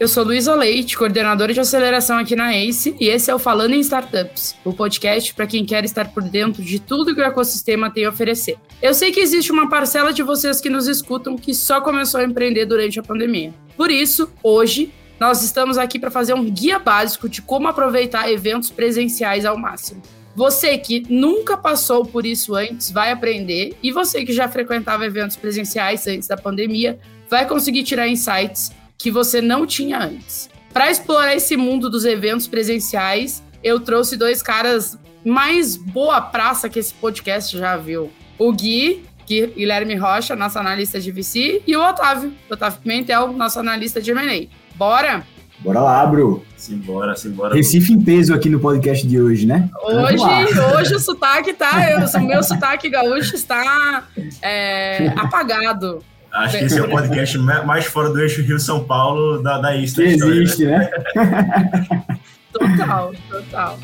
Eu sou Luísa Leite, coordenadora de aceleração aqui na ACE, e esse é o Falando em Startups, o podcast para quem quer estar por dentro de tudo que o ecossistema tem a oferecer. Eu sei que existe uma parcela de vocês que nos escutam que só começou a empreender durante a pandemia. Por isso, hoje, nós estamos aqui para fazer um guia básico de como aproveitar eventos presenciais ao máximo. Você que nunca passou por isso antes vai aprender, e você que já frequentava eventos presenciais antes da pandemia vai conseguir tirar insights que você não tinha antes. Para explorar esse mundo dos eventos presenciais, eu trouxe dois caras mais boa praça que esse podcast já viu. O Gui, Guilherme Rocha, nosso analista de VC, e o Otávio, Otávio Pimentel, nosso analista de M&A. Bora? Bora lá, Bru. Simbora, simbora. Recife em peso aqui no podcast de hoje, né? Hoje, hoje o sotaque tá. Eu, o meu sotaque gaúcho está é, apagado. Acho que esse é o podcast mais fora do eixo Rio-São Paulo da, da Ista. Que existe, né? total, total.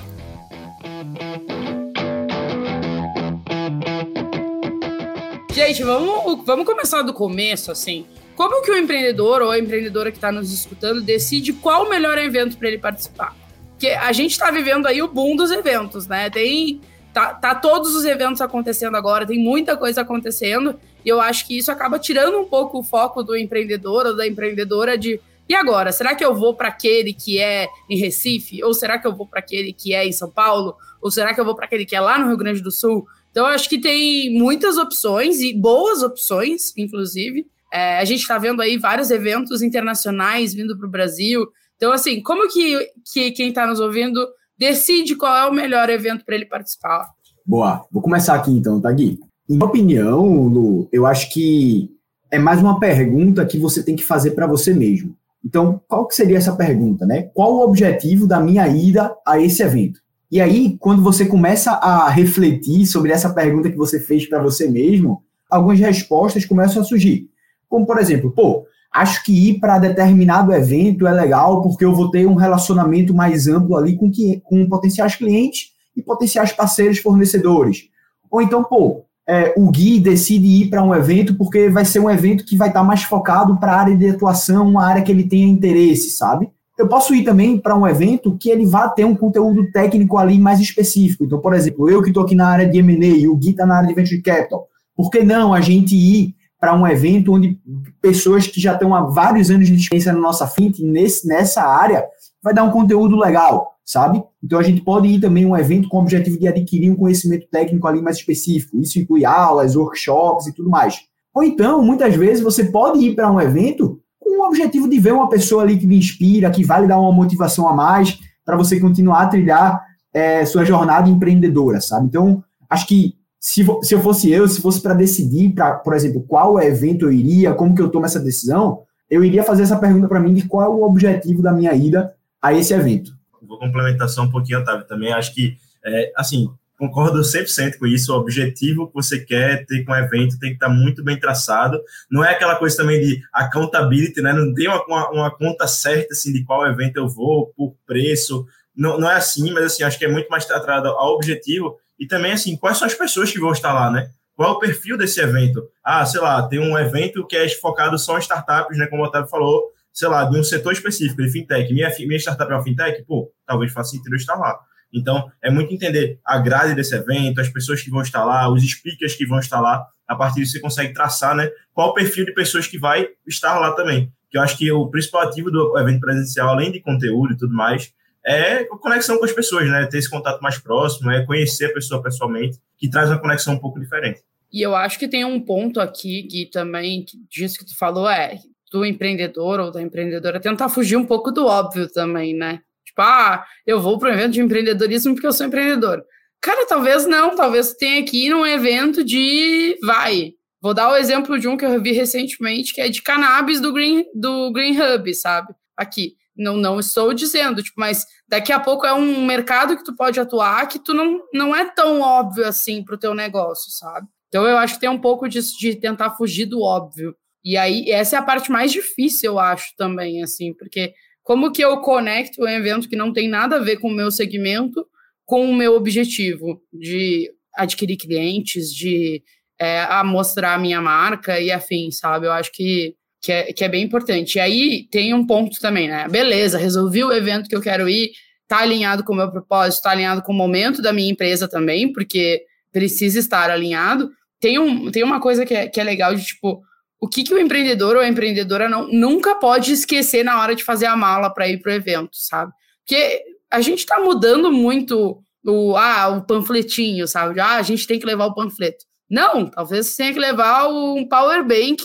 Gente, vamos, vamos começar do começo, assim. Como que o empreendedor ou a empreendedora que está nos escutando decide qual o melhor evento para ele participar? Porque a gente está vivendo aí o boom dos eventos, né? Tem tá, tá todos os eventos acontecendo agora, tem muita coisa acontecendo e eu acho que isso acaba tirando um pouco o foco do empreendedor ou da empreendedora de e agora, será que eu vou para aquele que é em Recife? Ou será que eu vou para aquele que é em São Paulo? Ou será que eu vou para aquele que é lá no Rio Grande do Sul? Então, eu acho que tem muitas opções e boas opções, inclusive. É, a gente está vendo aí vários eventos internacionais vindo para o Brasil. Então, assim, como que, que quem está nos ouvindo decide qual é o melhor evento para ele participar? Boa, vou começar aqui então, tá, Gui? Em minha opinião, Lu, eu acho que é mais uma pergunta que você tem que fazer para você mesmo. Então, qual que seria essa pergunta, né? Qual o objetivo da minha ida a esse evento? E aí, quando você começa a refletir sobre essa pergunta que você fez para você mesmo, algumas respostas começam a surgir. Como, por exemplo, pô, acho que ir para determinado evento é legal porque eu vou ter um relacionamento mais amplo ali com, que, com potenciais clientes e potenciais parceiros fornecedores. Ou então, pô, é, o Gui decide ir para um evento porque vai ser um evento que vai estar tá mais focado para a área de atuação, uma área que ele tenha interesse, sabe? Eu posso ir também para um evento que ele vá ter um conteúdo técnico ali mais específico. Então, por exemplo, eu que estou aqui na área de M&A e o Gui está na área de Venture Capital. Por que não a gente ir para um evento onde pessoas que já estão há vários anos de experiência na nossa frente, nesse, nessa área, vai dar um conteúdo legal? Sabe? Então a gente pode ir também a um evento com o objetivo de adquirir um conhecimento técnico ali mais específico. Isso inclui aulas, workshops e tudo mais. Ou então, muitas vezes, você pode ir para um evento com o objetivo de ver uma pessoa ali que lhe inspira, que vai lhe dar uma motivação a mais para você continuar a trilhar é, sua jornada empreendedora, sabe? Então, acho que se, se eu fosse eu, se fosse para decidir, pra, por exemplo, qual evento eu iria, como que eu tomo essa decisão, eu iria fazer essa pergunta para mim de qual é o objetivo da minha ida a esse evento vou complementar só um pouquinho, Otávio, também. Acho que, é, assim, concordo 100% com isso. O objetivo que você quer ter com o evento tem que estar muito bem traçado. Não é aquela coisa também de accountability, né? Não tem uma, uma, uma conta certa, assim, de qual evento eu vou, por preço. Não, não é assim, mas, assim, acho que é muito mais atrelado ao objetivo. E também, assim, quais são as pessoas que vão estar lá, né? Qual é o perfil desse evento? Ah, sei lá, tem um evento que é focado só em startups, né? Como o Otávio falou, sei lá, de um setor específico, de fintech, minha, minha startup é uma fintech, pô, talvez faça sentido eu estar lá. Então, é muito entender a grade desse evento, as pessoas que vão estar lá, os speakers que vão estar lá. A partir disso, você consegue traçar, né, qual o perfil de pessoas que vai estar lá também. Que eu acho que o principal ativo do evento presencial, além de conteúdo e tudo mais, é a conexão com as pessoas, né? Ter esse contato mais próximo, é conhecer a pessoa pessoalmente, que traz uma conexão um pouco diferente. E eu acho que tem um ponto aqui que também, disso que tu falou, é do empreendedor ou da empreendedora tentar fugir um pouco do óbvio também, né? Tipo, ah, eu vou para um evento de empreendedorismo porque eu sou empreendedor. Cara, talvez não, talvez tenha que ir num evento de. Vai. Vou dar o exemplo de um que eu vi recentemente, que é de cannabis do Green, do Green Hub, sabe? Aqui. Não, não estou dizendo, tipo, mas daqui a pouco é um mercado que tu pode atuar que tu não, não é tão óbvio assim para o teu negócio, sabe? Então eu acho que tem um pouco disso de tentar fugir do óbvio. E aí, essa é a parte mais difícil, eu acho, também, assim, porque como que eu conecto um evento que não tem nada a ver com o meu segmento com o meu objetivo de adquirir clientes, de é, a mostrar a minha marca e afim, sabe? Eu acho que, que é, que é bem importante. E aí tem um ponto também, né? Beleza, resolvi o evento que eu quero ir, tá alinhado com o meu propósito, tá alinhado com o momento da minha empresa também, porque precisa estar alinhado. Tem, um, tem uma coisa que é, que é legal de, tipo, o que, que o empreendedor ou a empreendedora não, nunca pode esquecer na hora de fazer a mala para ir para o evento, sabe? Porque a gente está mudando muito o, ah, o panfletinho, sabe? Ah, a gente tem que levar o panfleto. Não, talvez você tenha que levar um power bank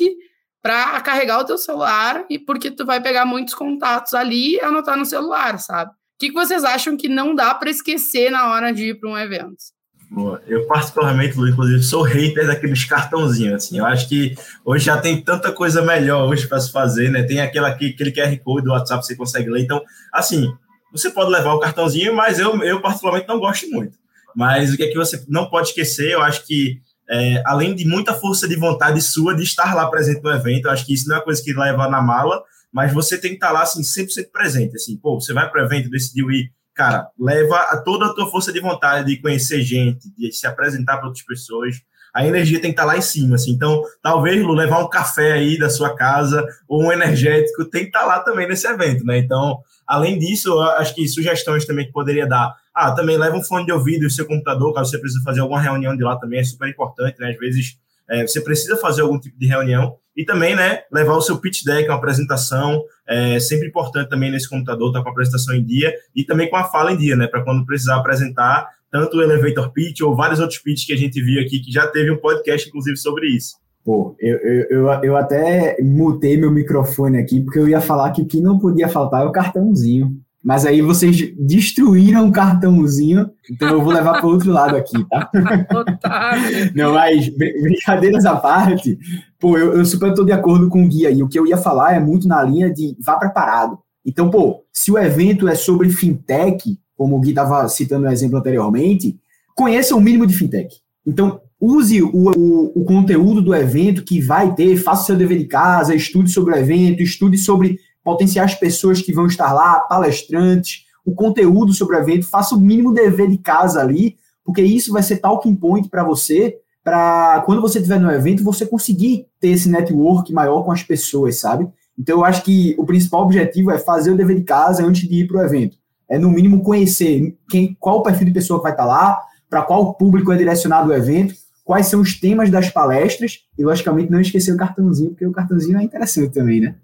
para carregar o teu celular e porque tu vai pegar muitos contatos ali e anotar no celular, sabe? O que, que vocês acham que não dá para esquecer na hora de ir para um evento? Eu, particularmente, Lu, inclusive, sou hater daqueles cartãozinhos, assim. Eu acho que hoje já tem tanta coisa melhor hoje para se fazer, né? Tem aquele, aquele QR Code do WhatsApp que você consegue ler. Então, assim, você pode levar o cartãozinho, mas eu, eu particularmente, não gosto muito. Mas o que é que você não pode esquecer, eu acho que, é, além de muita força de vontade sua de estar lá presente no evento, eu acho que isso não é coisa que leva na mala, mas você tem que estar lá, assim, 100% presente. Assim, pô, você vai para o evento, decidiu ir cara, leva a toda a tua força de vontade de conhecer gente, de se apresentar para outras pessoas. A energia tem que estar lá em cima, assim. Então, talvez, Lu, levar um café aí da sua casa ou um energético tem que estar lá também nesse evento, né? Então, além disso, acho que sugestões também que poderia dar. Ah, também leva um fone de ouvido e seu computador, caso você precise fazer alguma reunião de lá também, é super importante, né? Às vezes é, você precisa fazer algum tipo de reunião e também, né, levar o seu pitch deck, uma apresentação, é sempre importante também nesse computador estar tá com a apresentação em dia e também com a fala em dia, né, para quando precisar apresentar tanto o elevator pitch ou vários outros pitches que a gente viu aqui, que já teve um podcast, inclusive, sobre isso. Pô, eu, eu, eu, eu até mutei meu microfone aqui, porque eu ia falar que o que não podia faltar é o cartãozinho. Mas aí vocês destruíram o cartãozinho, então eu vou levar para o outro lado aqui, tá? Não, mas brincadeiras à parte, pô, eu, eu super estou de acordo com o guia aí. O que eu ia falar é muito na linha de vá preparado. Então, pô, se o evento é sobre fintech, como o Gui estava citando no exemplo anteriormente, conheça o mínimo de fintech. Então, use o, o, o, conteúdo do evento que vai ter, faça o seu dever de casa, estude sobre o evento, estude sobre potenciais pessoas que vão estar lá, palestrantes, o conteúdo sobre o evento, faça o mínimo dever de casa ali, porque isso vai ser talking point para você, para quando você estiver no evento, você conseguir ter esse network maior com as pessoas, sabe? Então eu acho que o principal objetivo é fazer o dever de casa antes de ir para o evento. É no mínimo conhecer quem, qual o perfil de pessoa que vai estar lá, para qual público é direcionado o evento, quais são os temas das palestras e logicamente não esquecer o cartãozinho, porque o cartãozinho é interessante também, né?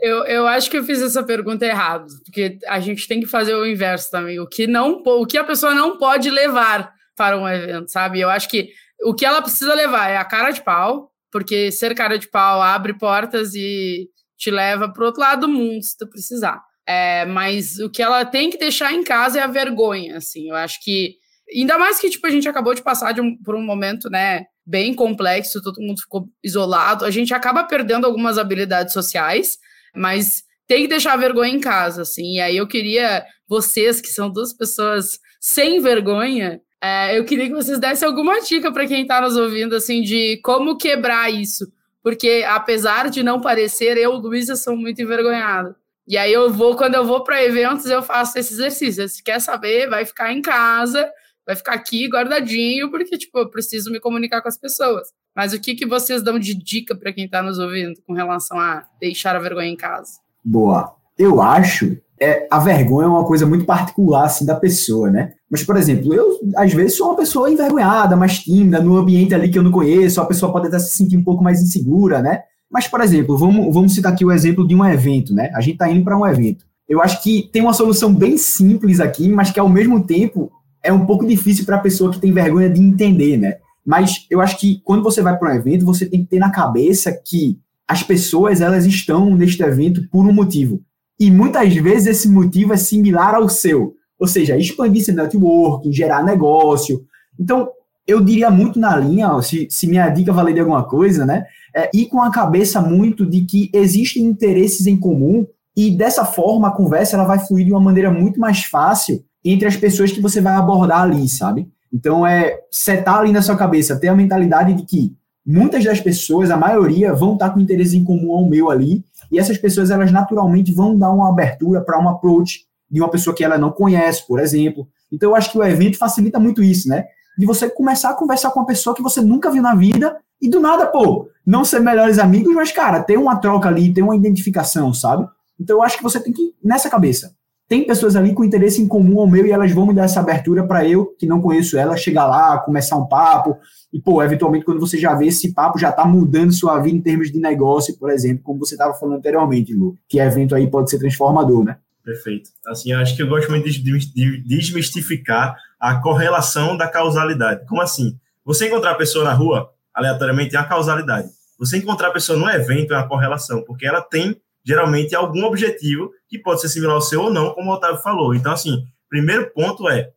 Eu, eu acho que eu fiz essa pergunta errado, porque a gente tem que fazer o inverso também. O que, não, o que a pessoa não pode levar para um evento, sabe? Eu acho que o que ela precisa levar é a cara de pau, porque ser cara de pau abre portas e te leva para o outro lado do mundo, se tu precisar. É, mas o que ela tem que deixar em casa é a vergonha, assim. Eu acho que ainda mais que tipo a gente acabou de passar de um, por um momento, né, bem complexo, todo mundo ficou isolado. A gente acaba perdendo algumas habilidades sociais, mas tem que deixar a vergonha em casa, assim. E aí eu queria, vocês que são duas pessoas sem vergonha, é, eu queria que vocês dessem alguma dica para quem está nos ouvindo, assim, de como quebrar isso. Porque, apesar de não parecer, eu, Luísa, sou muito envergonhada. E aí eu vou, quando eu vou para eventos, eu faço esse exercício. Se quer saber, vai ficar em casa, vai ficar aqui guardadinho, porque, tipo, eu preciso me comunicar com as pessoas. Mas o que, que vocês dão de dica para quem está nos ouvindo com relação a deixar a vergonha em casa? Boa. Eu acho é, a vergonha é uma coisa muito particular assim, da pessoa, né? Mas, por exemplo, eu às vezes sou uma pessoa envergonhada, mais tímida, no ambiente ali que eu não conheço, a pessoa pode até se sentir um pouco mais insegura, né? Mas, por exemplo, vamos, vamos citar aqui o exemplo de um evento, né? A gente está indo para um evento. Eu acho que tem uma solução bem simples aqui, mas que ao mesmo tempo é um pouco difícil para a pessoa que tem vergonha de entender, né? Mas eu acho que quando você vai para um evento, você tem que ter na cabeça que as pessoas elas estão neste evento por um motivo. E muitas vezes esse motivo é similar ao seu. Ou seja, expandir seu network, gerar negócio. Então, eu diria muito na linha, se, se minha dica valer de alguma coisa, né? É ir com a cabeça muito de que existem interesses em comum e dessa forma a conversa ela vai fluir de uma maneira muito mais fácil entre as pessoas que você vai abordar ali, sabe? Então é setar ali na sua cabeça, ter a mentalidade de que muitas das pessoas, a maioria, vão estar com interesse em comum ao meu ali, e essas pessoas elas naturalmente vão dar uma abertura para um approach de uma pessoa que ela não conhece, por exemplo. Então eu acho que o evento facilita muito isso, né? De você começar a conversar com uma pessoa que você nunca viu na vida E do nada, pô, não ser melhores amigos, mas, cara, ter uma troca ali, ter uma identificação, sabe? Então eu acho que você tem que ir nessa cabeça. Tem pessoas ali com interesse em comum ao meu e elas vão me dar essa abertura para eu, que não conheço ela, chegar lá, começar um papo. E, pô, eventualmente, quando você já vê esse papo, já tá mudando sua vida em termos de negócio, por exemplo, como você estava falando anteriormente, Lu, que evento aí pode ser transformador, né? Perfeito. Assim, acho que eu gosto muito de desmistificar a correlação da causalidade. Como assim? Você encontrar a pessoa na rua, aleatoriamente, é uma causalidade. Você encontrar a pessoa no evento é uma correlação, porque ela tem geralmente algum objetivo que pode ser similar ao seu ou não, como o Otávio falou. Então, assim, primeiro ponto é,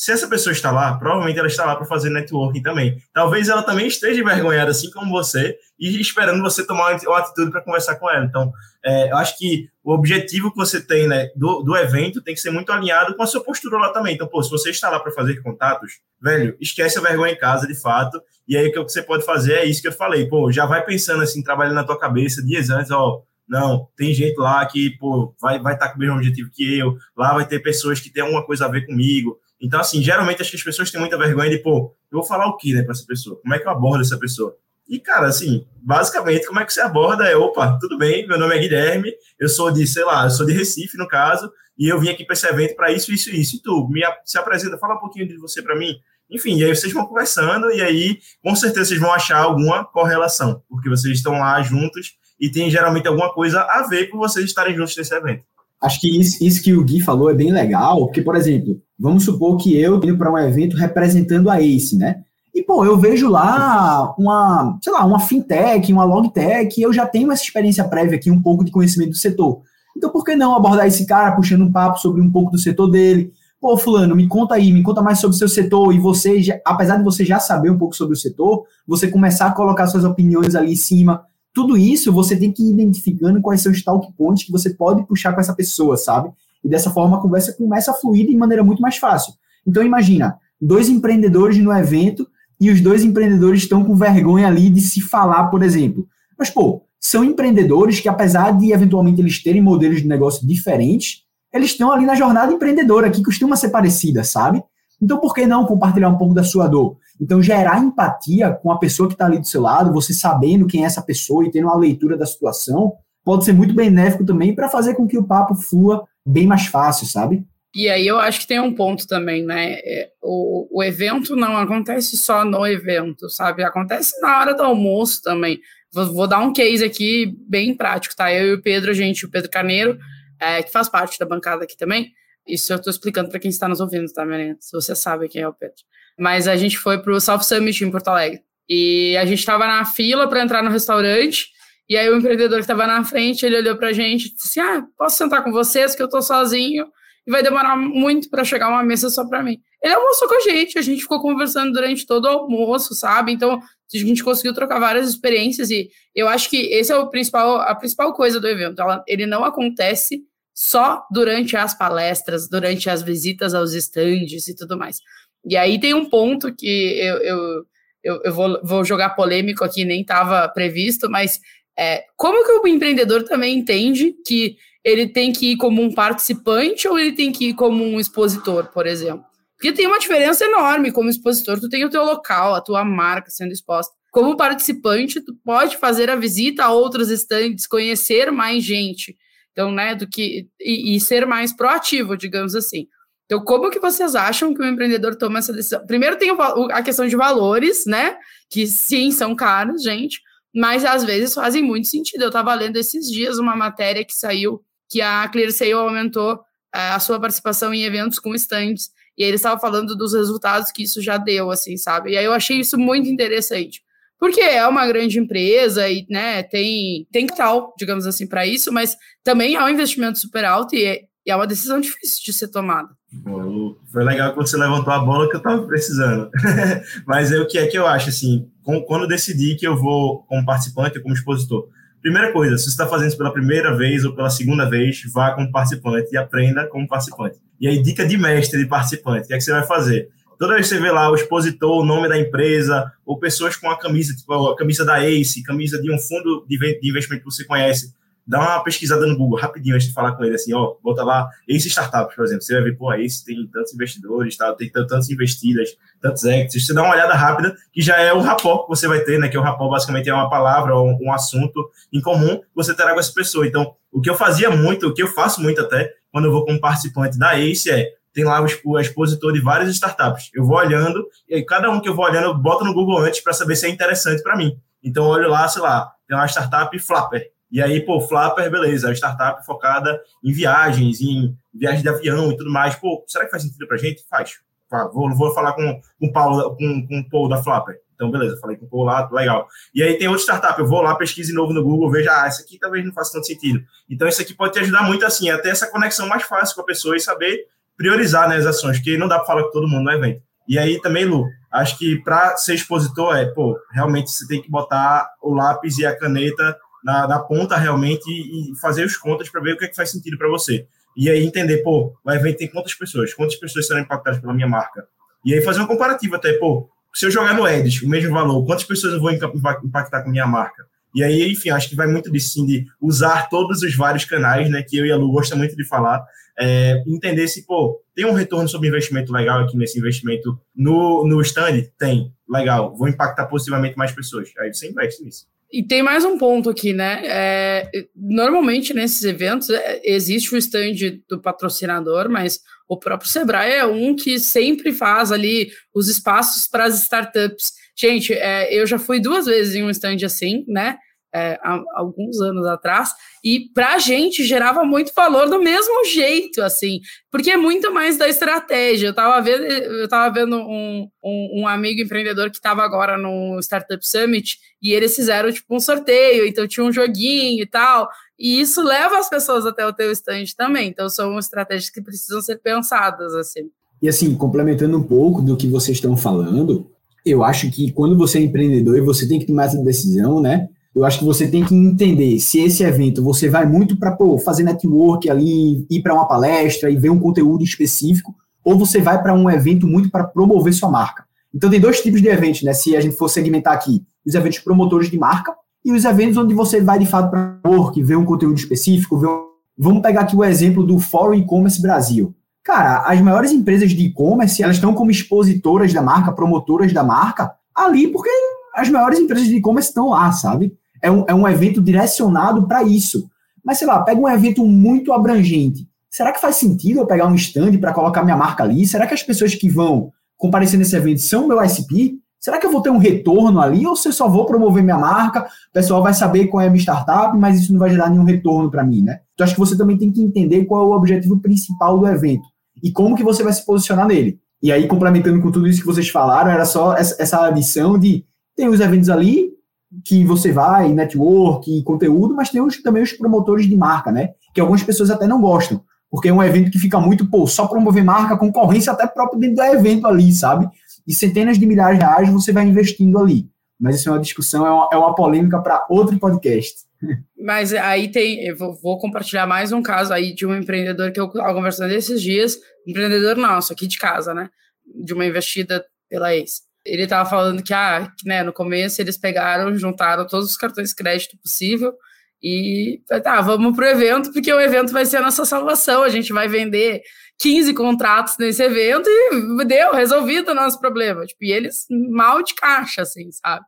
se essa pessoa está lá, provavelmente ela está lá para fazer networking também. Talvez ela também esteja envergonhada, assim como você, e esperando você tomar uma atitude para conversar com ela. Então, é, eu acho que o objetivo que você tem né, do, do evento tem que ser muito alinhado com a sua postura lá também. Então, pô, se você está lá para fazer contatos, velho, esquece a vergonha em casa, de fato, e aí o que você pode fazer é isso que eu falei, pô, já vai pensando assim, trabalhando na tua cabeça dias antes, ó, não, tem gente lá que, pô, vai estar vai tá com o mesmo objetivo que eu, lá vai ter pessoas que têm alguma coisa a ver comigo. Então, assim, geralmente acho que as pessoas têm muita vergonha de, pô, eu vou falar o que, né, para essa pessoa? Como é que eu abordo essa pessoa? E, cara, assim, basicamente, como é que você aborda é, opa, tudo bem, meu nome é Guilherme, eu sou de, sei lá, eu sou de Recife, no caso, e eu vim aqui para esse evento para isso, isso e isso. E tu, me se apresenta, fala um pouquinho de você para mim. Enfim, e aí vocês vão conversando, e aí, com certeza, vocês vão achar alguma correlação, porque vocês estão lá juntos e tem geralmente alguma coisa a ver com vocês estarem juntos nesse evento. Acho que isso, isso que o Gui falou é bem legal, porque, por exemplo, vamos supor que eu indo para um evento representando a ACE, né? E, pô, eu vejo lá uma, sei lá, uma fintech, uma logtech, eu já tenho essa experiência prévia aqui, um pouco de conhecimento do setor. Então, por que não abordar esse cara puxando um papo sobre um pouco do setor dele? Pô, fulano, me conta aí, me conta mais sobre o seu setor, e você, apesar de você já saber um pouco sobre o setor, você começar a colocar suas opiniões ali em cima, tudo isso você tem que ir identificando quais são os talk points que você pode puxar com essa pessoa, sabe? E dessa forma a conversa começa a fluir de maneira muito mais fácil. Então imagina, dois empreendedores no evento e os dois empreendedores estão com vergonha ali de se falar, por exemplo. Mas, pô, são empreendedores que, apesar de eventualmente eles terem modelos de negócio diferentes, eles estão ali na jornada empreendedora, que costuma ser parecida, sabe? Então, por que não compartilhar um pouco da sua dor? Então, gerar empatia com a pessoa que está ali do seu lado, você sabendo quem é essa pessoa e tendo uma leitura da situação, pode ser muito benéfico também para fazer com que o papo flua bem mais fácil, sabe? E aí eu acho que tem um ponto também, né? É, o, o evento não acontece só no evento, sabe? Acontece na hora do almoço também. Vou, vou dar um case aqui bem prático, tá? Eu e o Pedro, gente, o Pedro Carneiro, é, que faz parte da bancada aqui também. Isso eu estou explicando para quem está nos ouvindo, tá, Marina? Se você sabe quem é o Pedro mas a gente foi pro South Summit em Porto Alegre. E a gente estava na fila para entrar no restaurante, e aí o empreendedor que estava na frente, ele olhou para a gente e disse ah, posso sentar com vocês, que eu estou sozinho, e vai demorar muito para chegar uma mesa só para mim. Ele almoçou com a gente, a gente ficou conversando durante todo o almoço, sabe? Então, a gente conseguiu trocar várias experiências, e eu acho que esse é o principal, a principal coisa do evento. Ela, ele não acontece só durante as palestras, durante as visitas aos estandes e tudo mais. E aí tem um ponto que eu, eu, eu, eu vou, vou jogar polêmico aqui, nem estava previsto, mas é, como que o empreendedor também entende que ele tem que ir como um participante ou ele tem que ir como um expositor, por exemplo? Porque tem uma diferença enorme. Como expositor, tu tem o teu local, a tua marca sendo exposta. Como participante, tu pode fazer a visita a outros estandes, conhecer mais gente. Então, né, do que e, e ser mais proativo, digamos assim. Então, como que vocês acham que o empreendedor toma essa decisão? Primeiro tem a questão de valores, né? Que sim, são caros, gente, mas às vezes fazem muito sentido. Eu estava lendo esses dias uma matéria que saiu que a ClearSale aumentou é, a sua participação em eventos com estandes, e eles estavam falando dos resultados que isso já deu, assim, sabe? E aí eu achei isso muito interessante. Porque é uma grande empresa e né, tem, tem tal, digamos assim, para isso, mas também é um investimento super alto e é, é uma decisão difícil de ser tomada. Foi legal que você levantou a bola que eu estava precisando. Mas é o que é que eu acho, assim, quando eu decidi que eu vou como participante ou como expositor. Primeira coisa, se você está fazendo isso pela primeira vez ou pela segunda vez, vá como participante e aprenda como participante. E aí, dica de mestre de participante, o que é que você vai fazer? Toda vez que você vê lá o expositor, o nome da empresa, ou pessoas com a camisa, tipo a camisa da ACE, camisa de um fundo de investimento que você conhece, dá uma pesquisada no Google rapidinho antes de falar com ele, assim, ó, bota lá Ace Startups, por exemplo, você vai ver, pô, Ace tem tantos investidores, tá, tem tantas investidas, tantos exits, você dá uma olhada rápida, que já é o rapport que você vai ter, né, que o rapport basicamente é uma palavra ou um, assunto em comum que você terá com essa pessoa. Então, o que eu fazia muito, o que eu faço muito até, quando eu vou como participante da ACE é, tem lá o expositor de várias startups. Eu vou olhando, e cada um que eu vou olhando, eu boto no Google antes para saber se é interessante para mim. Então, eu olho lá, sei lá, tem uma startup Flapper. E aí, pô, Flapper, beleza, a startup focada em viagens, em viagem de avião e tudo mais. Pô, será que faz sentido pra gente? Faz. Vou, vou falar com, com, o Paulo, com, com o Paul da Flapper. Então, beleza, falei com o Paul lá, legal. E aí tem outra startup, eu vou lá, pesquise novo no Google, veja, ah, essa aqui talvez não faça tanto sentido. Então, isso aqui pode te ajudar muito, assim, a ter essa conexão mais fácil com a pessoa e saber priorizar né, as ações, porque não dá para falar com todo mundo no evento. E aí também, Lu, acho que para ser expositor é, pô, realmente você tem que botar o lápis e a caneta na, na ponta realmente e, fazer os contas para ver o que, é que faz sentido para você. E aí entender, pô, o evento tem quantas pessoas? Quantas pessoas serão impactadas pela minha marca? E aí fazer um comparativo até, pô, se eu jogar no Edis o mesmo valor, quantas pessoas eu vou impactar com a minha marca? E aí, enfim, acho que vai muito disso, sim, de usar todos os vários canais, né, que eu e a Lu gostam muito de falar, é, entender se, pô, tem um retorno sobre investimento legal aqui nesse investimento no, no stand? Tem, legal, vou impactar positivamente mais pessoas. Aí você investe nisso. E tem mais um ponto aqui, né? É, normalmente nesses eventos é, existe o stand do patrocinador, mas o próprio Sebrae é um que sempre faz ali os espaços para as startups. Gente, é, eu já fui duas vezes em um stand assim, né? É, há alguns anos atrás, e para a gente gerava muito valor do mesmo jeito, assim, porque é muito mais da estratégia. Eu estava vendo, eu tava vendo um, um, um amigo empreendedor que estava agora no Startup Summit e eles fizeram tipo um sorteio, então tinha um joguinho e tal. E isso leva as pessoas até o teu stand também. Então são estratégias que precisam ser pensadas assim. E assim, complementando um pouco do que vocês estão falando, eu acho que quando você é empreendedor e você tem que tomar essa decisão, né? Eu acho que você tem que entender se esse evento você vai muito para fazer network ali, ir para uma palestra e ver um conteúdo específico, ou você vai para um evento muito para promover sua marca. Então tem dois tipos de eventos, né? Se a gente for segmentar aqui, os eventos promotores de marca e os eventos onde você vai de fato para network, ver um conteúdo específico, ver um... Vamos pegar aqui o exemplo do Fórum E-commerce Brasil. Cara, as maiores empresas de e-commerce, elas estão como expositoras da marca, promotoras da marca, ali porque as maiores empresas de e-commerce estão lá, sabe? É um, é um evento direcionado para isso. Mas, sei lá, pega um evento muito abrangente. Será que faz sentido eu pegar um stand para colocar minha marca ali? Será que as pessoas que vão comparecer nesse evento são meu ICP? Será que eu vou ter um retorno ali ou se eu só vou promover minha marca, o pessoal vai saber qual é a minha startup, mas isso não vai gerar nenhum retorno para mim, né? Então acho que você também tem que entender qual é o objetivo principal do evento e como que você vai se posicionar nele. E aí, complementando com tudo isso que vocês falaram, era só essa, essa adição de tem os eventos ali, que você vai, network, conteúdo, mas tem os, também os promotores de marca, né? Que algumas pessoas até não gostam, porque é um evento que fica muito, pô, só promover marca, concorrência até próprio dentro do evento ali, sabe? E centenas de milhares de reais você vai investindo ali. Mas isso é uma discussão, é uma, é uma polêmica para outro podcast. Mas aí tem, eu vou, vou, compartilhar mais um caso aí de um empreendedor que eu estava conversando esses dias, empreendedor nosso, aqui de casa, né? De uma investida pela ex ele estava falando que, ah, né, no começo eles pegaram, juntaram todos os cartões crédito possível e tá, vamos pro evento, porque o evento vai ser a nossa salvação. A gente vai vender 15 contratos nesse evento e deu, resolvido o nosso problema. Tipo, e eles mal de caixa, assim, sabe?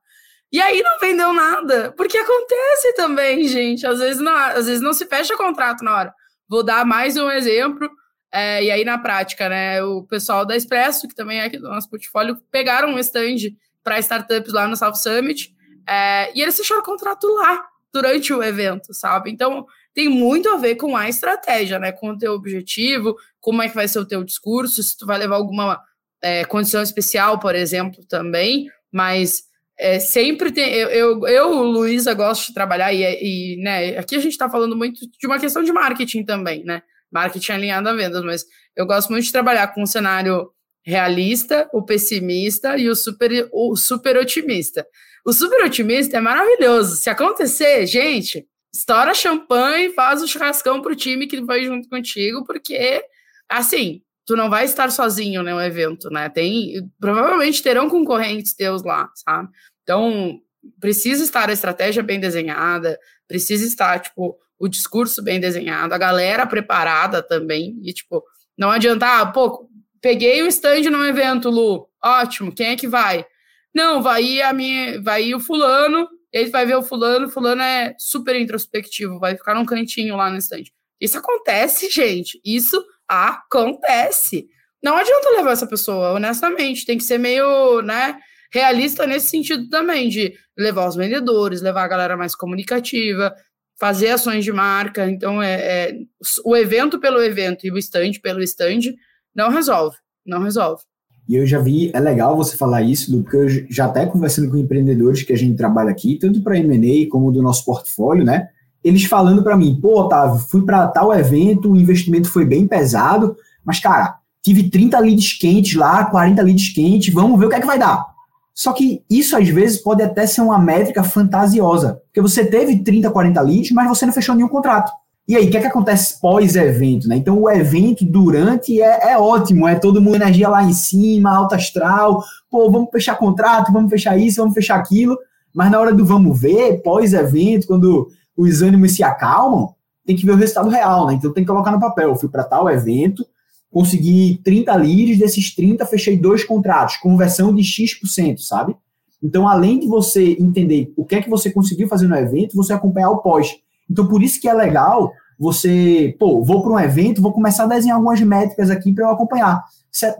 E aí não vendeu nada, porque acontece também, gente. Às vezes não, às vezes não se fecha contrato na hora. Vou dar mais um exemplo. É, e aí, na prática, né, o pessoal da Expresso, que também é aqui do nosso portfólio, pegaram um stand para startups lá no South Summit é, e eles fecharam contrato lá durante o evento, sabe? Então, tem muito a ver com a estratégia, né? Com o teu objetivo, como é que vai ser o teu discurso, se tu vai levar alguma é, condição especial, por exemplo, também, mas é, sempre tem. Eu, eu, eu, Luísa, gosto de trabalhar, e, e né, aqui a gente está falando muito de uma questão de marketing também, né? Marketing alinhado a vendas, mas eu gosto muito de trabalhar com um cenário realista, o pessimista e o super, o super otimista. O super otimista é maravilhoso. Se acontecer, gente, estoura champanhe, faz o um churrascão pro time que vai junto contigo, porque assim, tu não vai estar sozinho no evento, né? Tem, provavelmente terão concorrentes teus lá, sabe? Então, precisa estar a estratégia bem desenhada, precisa estar, tipo, o discurso bem desenhado, a galera preparada também, e tipo, não adianta, ah, pô, peguei o stand no evento, Lu, ótimo, quem é que vai? Não, vai ir a minha, vai ir o fulano, ele vai ver o fulano, fulano é super introspectivo, vai ficar num cantinho lá no stand. Isso acontece, gente, isso acontece. Não adianta levar essa pessoa, honestamente, tem que ser meio, né, realista nesse sentido também, de levar os vendedores, levar a galera mais comunicativa, fazer ações de marca. Então, é, é o evento pelo evento e o stand pelo stand não resolve, não resolve. E eu já vi, é legal você falar isso, porque eu já até conversando com empreendedores que a gente trabalha aqui, tanto para M&A como do nosso portfólio, né? Eles falando para mim, pô, Otávio, fui para tal evento, o investimento foi bem pesado, mas, cara, tive 30 leads quentes lá, 40 leads quentes, vamos ver o que é que vai dar. Só que isso às vezes pode até ser uma métrica fantasiosa, porque você teve 30, 40 leads, mas você não fechou nenhum contrato. E aí, o que, é que acontece pós-evento? Né? Então, o evento durante é, é, ótimo, é todo mundo energia lá em cima, alta astral, pô, vamos fechar contrato, vamos fechar isso, vamos fechar aquilo, mas na hora do vamos ver, pós-evento, quando os ânimos se acalmam, tem que ver o resultado real, né? Então tem que colocar no papel. Eu fui para tal evento, consegui 30 leads, desses 30 fechei dois contratos, conversão de X%, sabe? Então, além de você entender o que é que você conseguiu fazer no evento, você acompanhar o pós. Então, por isso que é legal você, pô, vou para um evento, vou começar a desenhar algumas métricas aqui para eu acompanhar.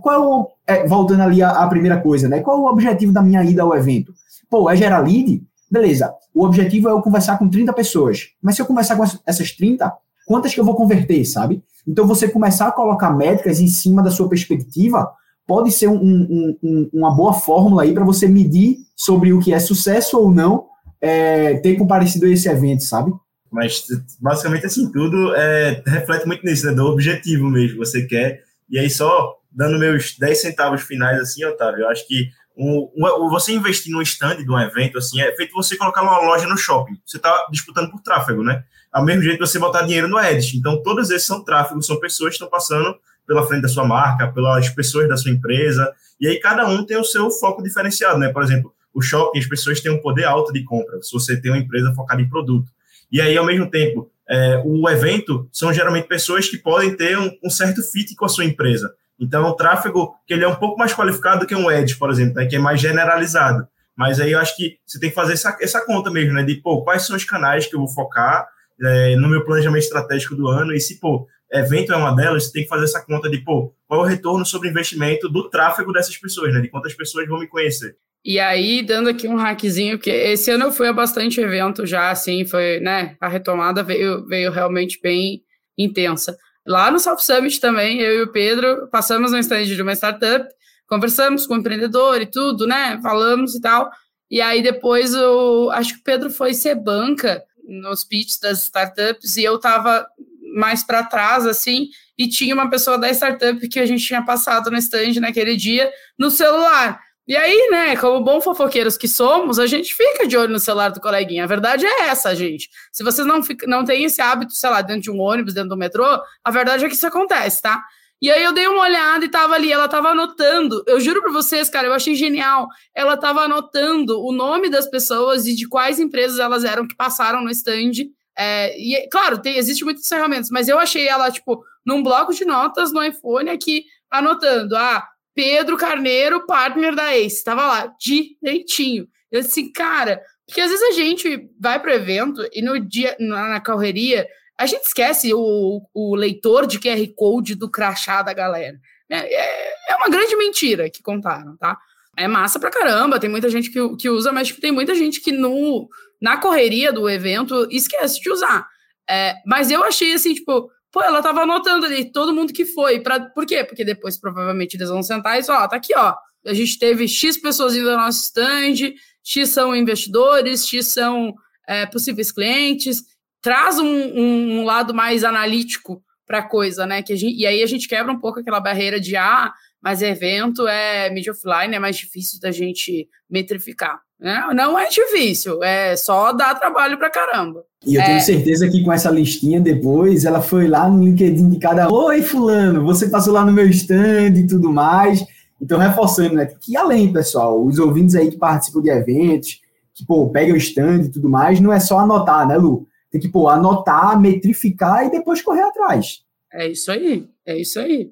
Qual é o, é, voltando ali à, primeira coisa, né? Qual é o objetivo da minha ida ao evento? Pô, é gerar lead? Beleza. O objetivo é eu conversar com 30 pessoas. Mas se eu conversar com essas 30, quantas que eu vou converter, sabe? Então, você começar a colocar métricas em cima da sua perspectiva pode ser um, um, um, uma boa fórmula aí para você medir sobre o que é sucesso ou não é, ter comparecido a esse evento, sabe? Mas, basicamente, assim, tudo é, reflete muito nisso, né? Do objetivo mesmo você quer. E aí, só dando meus 10 centavos finais, assim, Otávio, eu acho que um, um, você investir no stand de um evento, assim, é feito você colocar uma loja no shopping. Você está disputando por tráfego, né? Ao mesmo jeito você botar dinheiro no Edit. Então, todos esses são tráfegos, são pessoas que estão passando pela frente da sua marca, pelas pessoas da sua empresa, e aí cada um tem o seu foco diferenciado, né? Por exemplo, o shopping, as pessoas têm um poder alto de compra, se você tem uma empresa focada em produto. E aí, ao mesmo tempo, é, o evento são geralmente pessoas que podem ter um, um, certo fit com a sua empresa. Então, o tráfego, que ele é um pouco mais qualificado do que um Edge, por exemplo, né, que é mais generalizado. Mas aí eu acho que você tem que fazer essa, essa conta mesmo, né? De, pô, quais são os canais que eu vou focar é, no meu planejamento estratégico do ano. E se, pô, evento é uma delas, você tem que fazer essa conta de, pô, qual é o retorno sobre investimento do tráfego dessas pessoas, né? De quantas pessoas vão me conhecer. E aí, dando aqui um hackzinho, que esse ano eu fui a bastante evento já, assim, foi, né, a retomada veio, veio realmente bem intensa. Lá no South Summit também, eu e o Pedro passamos no stand de uma startup, conversamos com o empreendedor e tudo, né, falamos e tal, e aí depois eu acho que o Pedro foi ser banca, nos pitches das startups e eu estava mais para trás, assim, e tinha uma pessoa da startup que a gente tinha passado no stand naquele dia no celular. E aí, né, como bom fofoqueiros que somos, a gente fica de olho no celular do coleguinha. A verdade é essa, gente. Se vocês não, fica, não têm esse hábito, sei lá, dentro de um ônibus, dentro do metrô, a verdade é que isso acontece, tá? E aí eu dei uma olhada e tava ali, ela tava anotando. Eu juro para vocês, cara, eu achei genial. Ela tava anotando o nome das pessoas e de quais empresas elas eram que passaram no stand. É, e, claro, tem, existe muitas ferramentas, mas eu achei ela, tipo, num bloco de notas no iPhone aqui, anotando. Ah, Pedro Carneiro, partner da Ace. Tava lá, direitinho. Eu disse, cara, porque às vezes a gente vai pro evento e no dia, na, na correria, a gente esquece o, o leitor de QR Code do crachá da galera. É, é, é uma grande mentira que contaram, tá? É massa pra caramba, tem muita gente que, que usa, mas tipo, tem muita gente que no, na correria do evento esquece de usar. É, mas eu achei assim, tipo, pô, ela tava anotando ali todo mundo que foi. Pra, por quê? Porque depois provavelmente eles vão sentar e só, tá aqui, ó. A gente teve X pessoas indo ao nosso stand, X são investidores, X são é, possíveis clientes traz um, um, um lado mais analítico para a coisa, né? Que gente, e aí a gente quebra um pouco aquela barreira de ah, mas evento é mídia offline, é mais difícil da gente metrificar. Né? Não é difícil, é só dar trabalho para caramba. E eu é... tenho certeza que com essa listinha depois, ela foi lá no LinkedIn de cada Oi, fulano, você passou lá no meu stand e tudo mais. Então, reforçando, né? Que além, pessoal, os ouvintes aí que participam de eventos, que, pô, pegam o stand e tudo mais, não é só anotar, né, Lu? Tem que, pô, anotar, metrificar e depois correr atrás. É isso aí, é isso aí.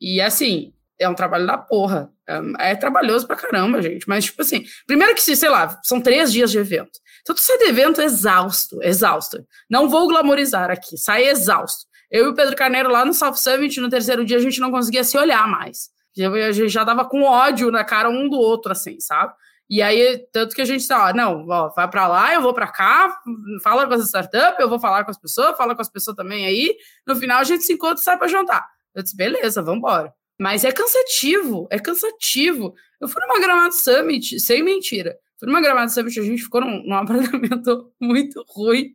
E assim, é um trabalho da porra. É, é, trabalhoso pra caramba, gente. Mas, tipo assim, primeiro que, sei lá, são três dias de evento. Então, tu sai de evento exausto, exausto. Não vou glamorizar aqui, sai exausto. Eu e o Pedro Carneiro lá no South Summit, no terceiro dia, a gente não conseguia se olhar mais. A gente já tava com ódio na cara um do outro, assim, sabe? E aí, tanto que a gente tá, ó, não, ó, vai para lá, eu vou para cá, fala com as startups, eu vou falar com as pessoas, fala com as pessoas também aí. No final, a gente se encontra e sai para jantar. Eu disse, beleza, vamos embora. Mas é cansativo, é cansativo. Eu fui numa Gramado Summit, sem mentira. Fui numa Gramado Summit, a gente ficou num, num apartamento muito ruim.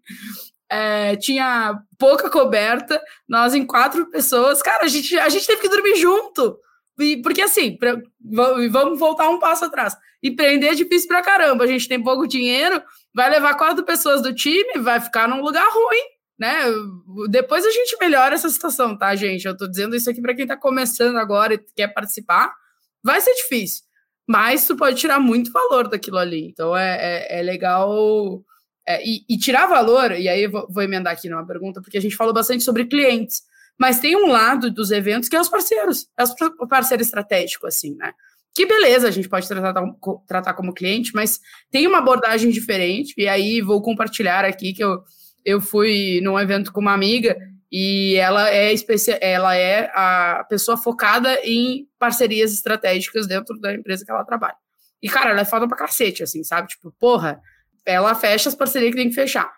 É, tinha pouca coberta, nós em quatro pessoas. Cara, a gente, a gente teve que dormir junto. E, porque assim, pra, vamos voltar um passo atrás. Empreender é difícil pra caramba. A gente tem pouco dinheiro, vai levar quatro pessoas do time, vai ficar num lugar ruim né? Depois a gente melhora essa situação, tá, gente? Eu tô dizendo isso aqui para quem tá começando agora e quer participar. Vai ser difícil, mas tu pode tirar muito valor daquilo ali. Então é, é, é legal. É, e, e, tirar valor, e aí eu vou, vou emendar aqui numa pergunta, porque a gente falou bastante sobre clientes, mas tem um lado dos eventos que é os parceiros, é o parceiro estratégico, assim, né? Que beleza, a gente pode tratar, tratar como cliente, mas tem uma abordagem diferente, e aí vou compartilhar aqui que eu eu fui num evento com uma amiga e ela é especi... ela é a pessoa focada em parcerias estratégicas dentro da empresa que ela trabalha. E, cara, ela é foda pra cacete, assim, sabe? Tipo, porra, ela fecha as parcerias que tem que fechar.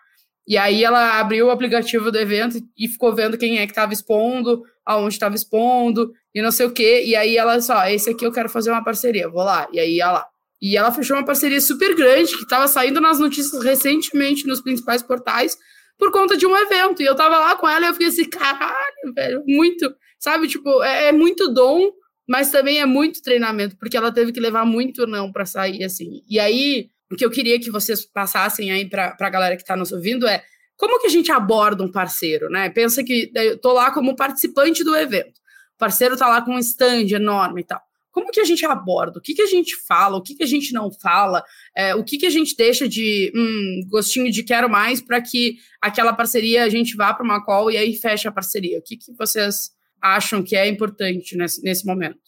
E aí ela abriu o aplicativo do evento e ficou vendo quem é que estava expondo, aonde estava expondo, e não sei o quê. E aí ela só, esse aqui eu quero fazer uma parceria, vou lá. E aí ia lá. E ela fechou uma parceria super grande, que estava saindo nas notícias recentemente nos principais portais, por conta de um evento. E eu tava lá com ela e eu fiquei assim, caralho, velho, muito, sabe? Tipo, é, é muito dom, mas também é muito treinamento, porque ela teve que levar muito não para sair, assim. E aí, o que eu queria que vocês passassem aí para a galera que está nos ouvindo é como que a gente aborda um parceiro, né? Pensa que eu tô lá como participante do evento. O parceiro tá lá com um stand enorme e tal como que a gente aborda? O que, que a gente fala? O que, que a gente não fala? É, o que, que a gente deixa de hum, gostinho de quero mais para que aquela parceria a gente vá para uma call e aí fecha a parceria? O que, que vocês acham que é importante nesse, nesse momento?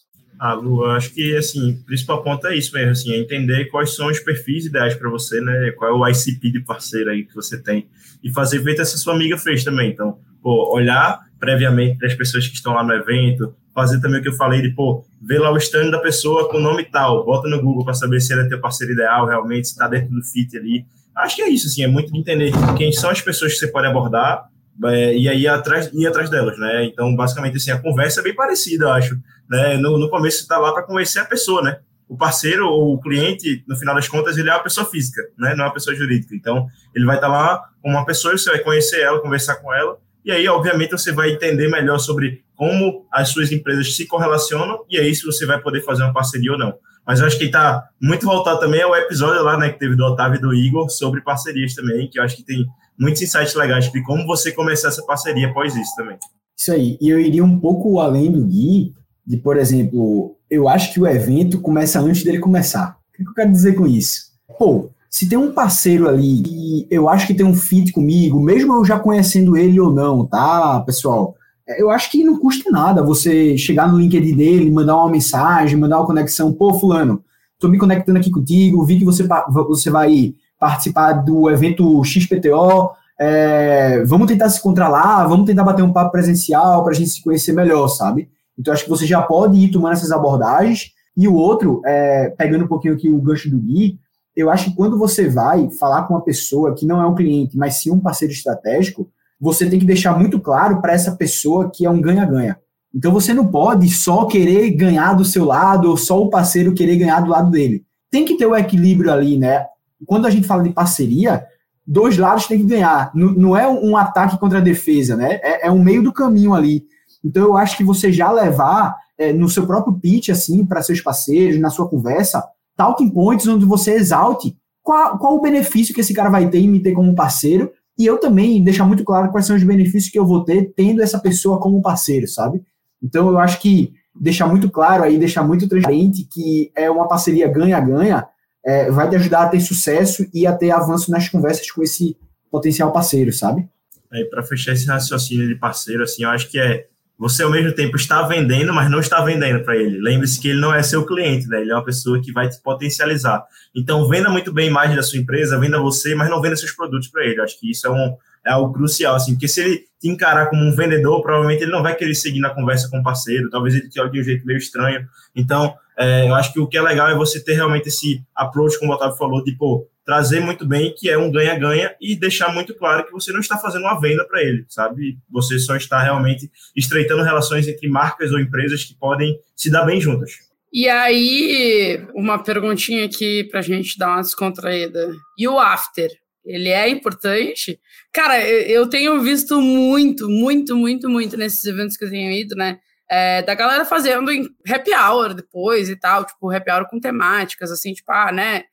Ah, Lu, acho que assim, o principal ponto é isso mesmo, assim, é entender quais são os perfis ideais para você, né? Qual é o ICP de parceiro aí que você tem e fazer feito essa sua amiga fez também. Então, pô, olhar previamente para as pessoas que estão lá no evento, fazer também o que eu falei de, pô, ver lá o stand da pessoa com nome tal, bota no Google para saber se ela é teu parceiro ideal realmente, se está dentro do fit ali. Acho que é isso, assim, é muito de entender quem são as pessoas que você pode abordar é, e aí atrás, ir atrás delas, né? Então, basicamente, assim, a conversa é bem parecida, eu acho. Né? No, no começo, você está lá para conhecer a pessoa, né? O parceiro ou o cliente, no final das contas, ele é uma pessoa física, né? Não é uma pessoa jurídica. Então, ele vai estar tá lá com uma pessoa, você vai conhecer ela, conversar com ela, e aí, obviamente, você vai entender melhor sobre como as suas empresas se correlacionam e aí se você vai poder fazer uma parceria ou não. Mas eu acho que está muito voltado também ao episódio lá, né, que teve do Otávio e do Igor sobre parcerias também, que eu acho que tem muitos insights legais de como você começar essa parceria após isso também. Isso aí. E eu iria um pouco além do Gui, de, por exemplo, eu acho que o evento começa antes dele começar. O que eu quero dizer com isso? Pô, se tem um parceiro ali e eu acho que tem um fit comigo, mesmo eu já conhecendo ele ou não, tá, pessoal? Eu acho que não custa nada você chegar no LinkedIn dele, mandar uma mensagem, mandar uma conexão, pô, fulano, tô me conectando aqui contigo, vi que você, você vai participar do evento XPTO, é, vamos tentar se encontrar lá, vamos tentar bater um papo presencial para a gente se conhecer melhor, sabe? Então, acho que você já pode ir tomando essas abordagens. E o outro, é, pegando um pouquinho aqui o gancho do Gui, eu acho que quando você vai falar com uma pessoa que não é um cliente, mas sim um parceiro estratégico, você tem que deixar muito claro para essa pessoa que é um ganha-ganha. Então você não pode só querer ganhar do seu lado ou só o parceiro querer ganhar do lado dele. Tem que ter o um equilíbrio ali, né? Quando a gente fala de parceria, dois lados têm que ganhar. Não, não é um ataque contra a defesa, né? É, é um meio do caminho ali. Então eu acho que você já levar é, no seu próprio pitch, assim, para seus parceiros, na sua conversa, talking points onde você exalte qual, qual o benefício que esse cara vai ter em me ter como parceiro e eu também deixar muito claro quais são os benefícios que eu vou ter tendo essa pessoa como parceiro, sabe? Então eu acho que deixar muito claro aí, deixar muito transparente que é uma parceria ganha-ganha, é, vai te ajudar a ter sucesso e a ter avanço nas conversas com esse potencial parceiro, sabe? É, para fechar esse raciocínio de parceiro, assim, eu acho que é você ao mesmo tempo está vendendo, mas não está vendendo para ele. Lembre-se que ele não é seu cliente, né? Ele é uma pessoa que vai te potencializar. Então, venda muito bem a imagem da sua empresa, venda você, mas não venda seus produtos para ele. Acho que isso é, um, é algo crucial, assim, porque se ele te encarar como um vendedor, provavelmente ele não vai querer seguir na conversa com o parceiro, talvez ele te olhe de um jeito meio estranho. Então, é, eu acho que o que é legal é você ter realmente esse approach, como o Otávio falou, de, pô, trazer muito bem que é um ganha-ganha e deixar muito claro que você não está fazendo uma venda para ele, sabe? Você só está realmente estreitando relações entre marcas ou empresas que podem se dar bem juntas. E aí, uma perguntinha aqui para a gente dar uma descontraída. E o after? Ele é importante? Cara, eu tenho visto muito, muito, muito, muito nesses eventos que eu tenho ido, né? É, da galera fazendo happy hour depois e tal, tipo, happy hour com temáticas, assim, tipo, ah, né?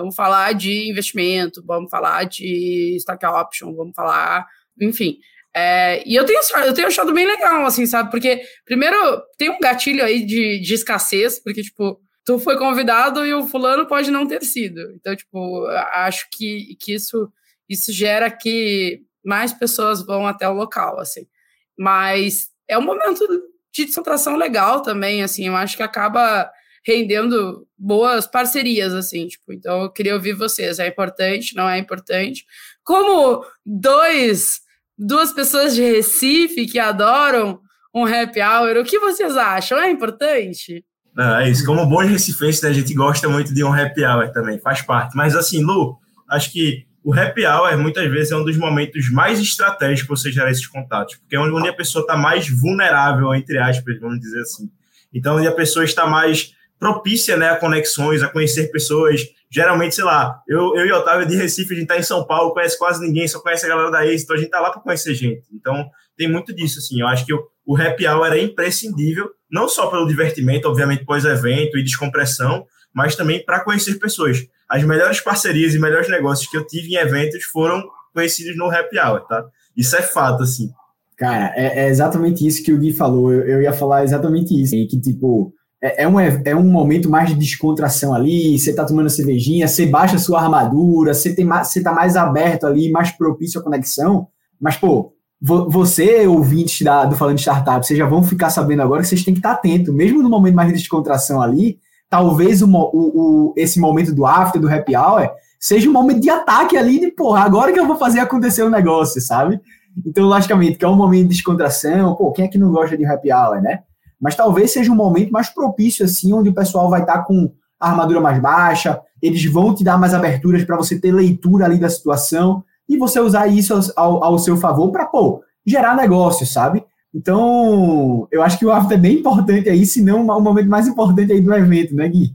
Vamos falar de investimento, vamos falar de stock option, vamos falar, enfim. É, e eu tenho, eu tenho achado bem legal, assim, sabe? Porque, primeiro, tem um gatilho aí de, de escassez, porque, tipo, tu foi convidado e o fulano pode não ter sido. Então, tipo, acho que, que isso, isso gera que mais pessoas vão até o local, assim. Mas é um momento de descontração legal também, assim, eu acho que acaba rendendo boas parcerias, assim, tipo, então eu queria ouvir vocês, é importante, não é importante? Como dois, duas pessoas de Recife que adoram um happy hour, o que vocês acham? É importante? Não, é isso, como bons recifenses, né, a gente gosta muito de um happy hour também, faz parte, mas assim, Lu, acho que o happy hour muitas vezes é um dos momentos mais estratégicos para você gerar esses contatos, porque é onde a pessoa está mais vulnerável, entre aspas, vamos dizer assim. Então, onde a pessoa está mais propícia né, a conexões, a conhecer pessoas. Geralmente, sei lá, eu, eu e Otávio de Recife, a gente está em São Paulo, conhece quase ninguém, só conhece a galera da ex, então a gente está lá para conhecer gente. Então, tem muito disso, assim. Eu acho que o, o happy hour é imprescindível, não só pelo divertimento, obviamente, pós-evento e descompressão, mas também para conhecer pessoas. As melhores parcerias e melhores negócios que eu tive em eventos foram conhecidos no happy hour, tá? Isso é fato, assim. Cara, é, é exatamente isso que o Gui falou. Eu, eu ia falar exatamente isso. Que, tipo, é, é, um, é um momento mais de descontração ali, você tá tomando cervejinha, você baixa sua armadura, você, tem mais, você tá mais aberto ali, mais propício à conexão, mas, pô, você, ouvintes da, do Falando de Startup, vocês já vão ficar sabendo agora que vocês têm que estar atento, mesmo no momento mais de descontração ali, talvez o, o, o, esse momento do after, do happy hour, seja um momento de ataque ali, de, porra, agora que eu vou fazer acontecer o um negócio, sabe? Então, logicamente, que é um momento de descontração, pô, quem é que não gosta de happy hour, né? Mas talvez seja um momento mais propício, assim, onde o pessoal vai estar com a armadura mais baixa, eles vão te dar mais aberturas para você ter leitura ali da situação e você usar isso ao, ao seu favor para, pô, gerar negócio, sabe? Então, eu acho que o after é bem importante aí, se não o momento mais importante aí do evento, né, Gui?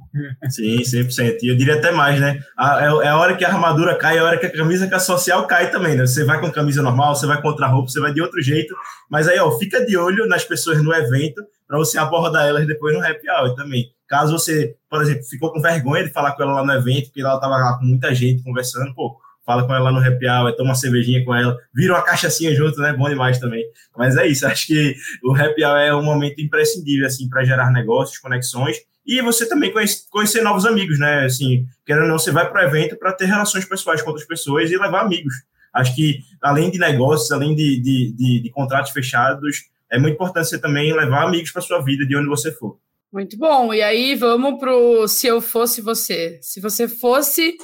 Sim, 100%. E eu diria até mais, né? É, é a hora que a armadura cai, é a hora que a camisa social cai também, né? Você vai com camisa normal, você vai contra roupa, você vai de outro jeito. Mas aí, ó, fica de olho nas pessoas no evento para você abordar elas depois no happy hour também. Caso você, por exemplo, ficou com vergonha de falar com ela lá no evento, porque ela estava lá com muita gente conversando, pô, fala com ela no happy hour, toma uma cervejinha com ela, vira uma cachaçinha junto, né? Bom demais também. Mas é isso, acho que o happy hour é um momento imprescindível, assim, para gerar negócios, conexões e você também conhece, conhecer novos amigos, né? Assim, querendo ou não, você vai para o evento para ter relações pessoais com outras pessoas e levar amigos. Acho que, além de negócios, além de, de, de, de contratos fechados, é muito importante você também levar amigos para sua vida de onde você for. Muito bom. E aí, vamos para o se eu fosse você. Se você fosse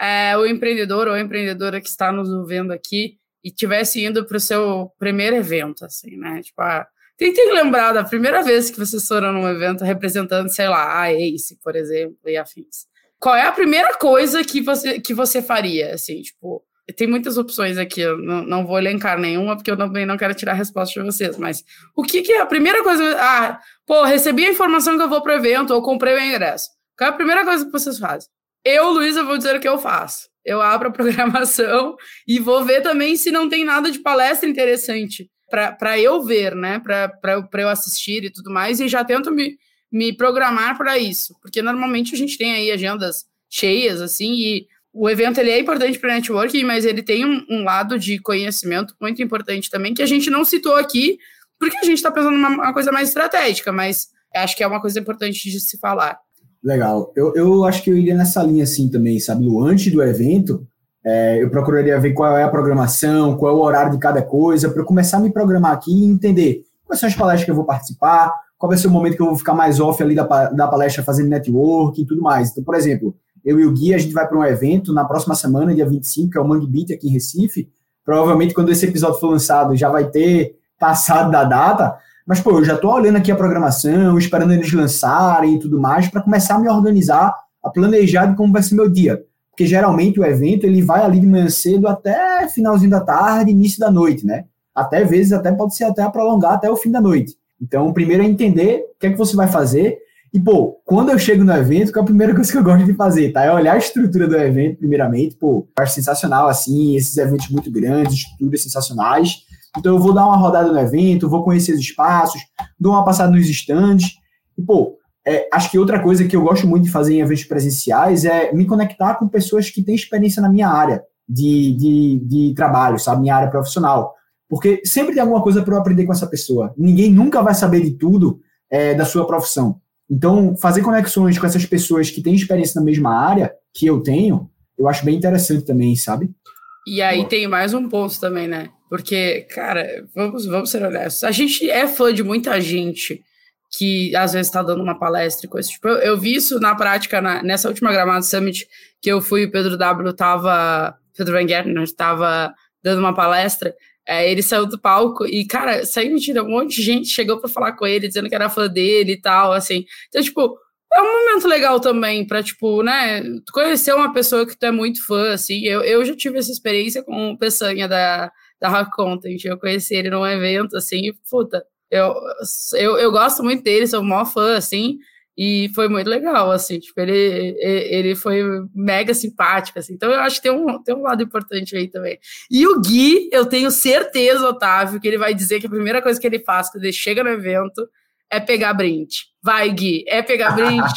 é, o empreendedor ou empreendedora que está nos ouvindo aqui e tivesse indo para o seu primeiro evento, assim, né? Tipo, ah, tentei lembrar da primeira vez que vocês foram num evento representando, sei lá, a Ace, por exemplo, e afins. Qual é a primeira coisa que você, que você faria, assim, tipo, tem muitas opções aqui, eu não, não vou elencar nenhuma, porque eu também não quero tirar a resposta de vocês, mas o que, que é a primeira coisa? Ah, pô, recebi a informação que eu vou para o evento, ou comprei o ingresso. Qual é a primeira coisa que vocês fazem? Eu, Luísa, vou dizer o que eu faço. Eu abro a programação e vou ver também se não tem nada de palestra interessante para eu ver, né? Para eu assistir e tudo mais, e já tento me, me programar para isso, porque normalmente a gente tem aí agendas cheias, assim, e o evento ele é importante para networking, mas ele tem um, um, lado de conhecimento muito importante também, que a gente não citou aqui, porque a gente está pensando numa coisa mais estratégica, mas acho que é uma coisa importante de se falar. Legal. Eu, eu acho que eu iria nessa linha assim também, sabe? Lu? Antes do evento, É, eu procuraria ver qual é a programação, qual é o horário de cada coisa, para começar a me programar aqui e entender quais são as palestras que eu vou participar, qual vai ser o momento que eu vou ficar mais off ali da, da palestra fazendo network e tudo mais. Então, por exemplo, eu e o Gui, a gente vai para um evento na próxima semana, dia 25, que é o Mangue Beat aqui em Recife. Provavelmente, quando esse episódio for lançado, já vai ter passado da data. Mas, pô, eu já estou olhando aqui a programação, esperando eles lançarem e tudo mais, para começar a me organizar, a planejar de como vai ser meu dia. Porque geralmente o evento ele vai ali de manhã cedo até finalzinho da tarde, início da noite, né? Até vezes até pode ser até prolongar até o fim da noite. Então, primeiro é entender o que é que você vai fazer. E, pô, quando eu chego no evento, que é a primeira coisa que eu gosto de fazer, tá? É olhar a estrutura do evento, primeiramente. Pô, acho sensacional, assim, esses eventos muito grandes, estruturas sensacionais. Então, eu vou dar uma rodada no evento, vou conhecer os espaços, dou uma passada nos stands. E, pô, é, acho que outra coisa que eu gosto muito de fazer em eventos presenciais é me conectar com pessoas que têm experiência na minha área de, de, de trabalho, sabe? Minha área profissional. Porque sempre tem alguma coisa para eu aprender com essa pessoa. Ninguém nunca vai saber de tudo é, da sua profissão. Então, fazer conexões com essas pessoas que têm experiência na mesma área que eu tenho, eu acho bem interessante também, sabe? E aí tem mais um ponto também, né? Porque, cara, vamos, vamos ser honestos. A gente é fã de muita gente que às vezes está dando uma palestra e coisa. Tipo, eu, eu, vi isso na prática na, nessa última Gramado Summit que eu fui, o Pedro W tava, Pedro Van Gertner estava dando uma palestra é, ele saiu do palco e, cara, saiu mentira, um monte de gente chegou para falar com ele, dizendo que era fã dele e tal, assim. Então, tipo, é um momento legal também para tipo, né, conhecer uma pessoa que tu é muito fã, assim. Eu, eu já tive essa experiência com o Peçanha da, da Rock Content. Eu conheci ele num evento, assim, e, puta, eu, eu, eu gosto muito dele, sou maior fã, assim. E foi muito legal, assim, tipo, ele, ele foi mega simpático, assim. Então eu acho que tem um, tem um lado importante aí também. E o Gui, eu tenho certeza, Otávio, que ele vai dizer que a primeira coisa que ele faz quando ele chega no evento é pegar brinde. Vai, Gui, é pegar brinde?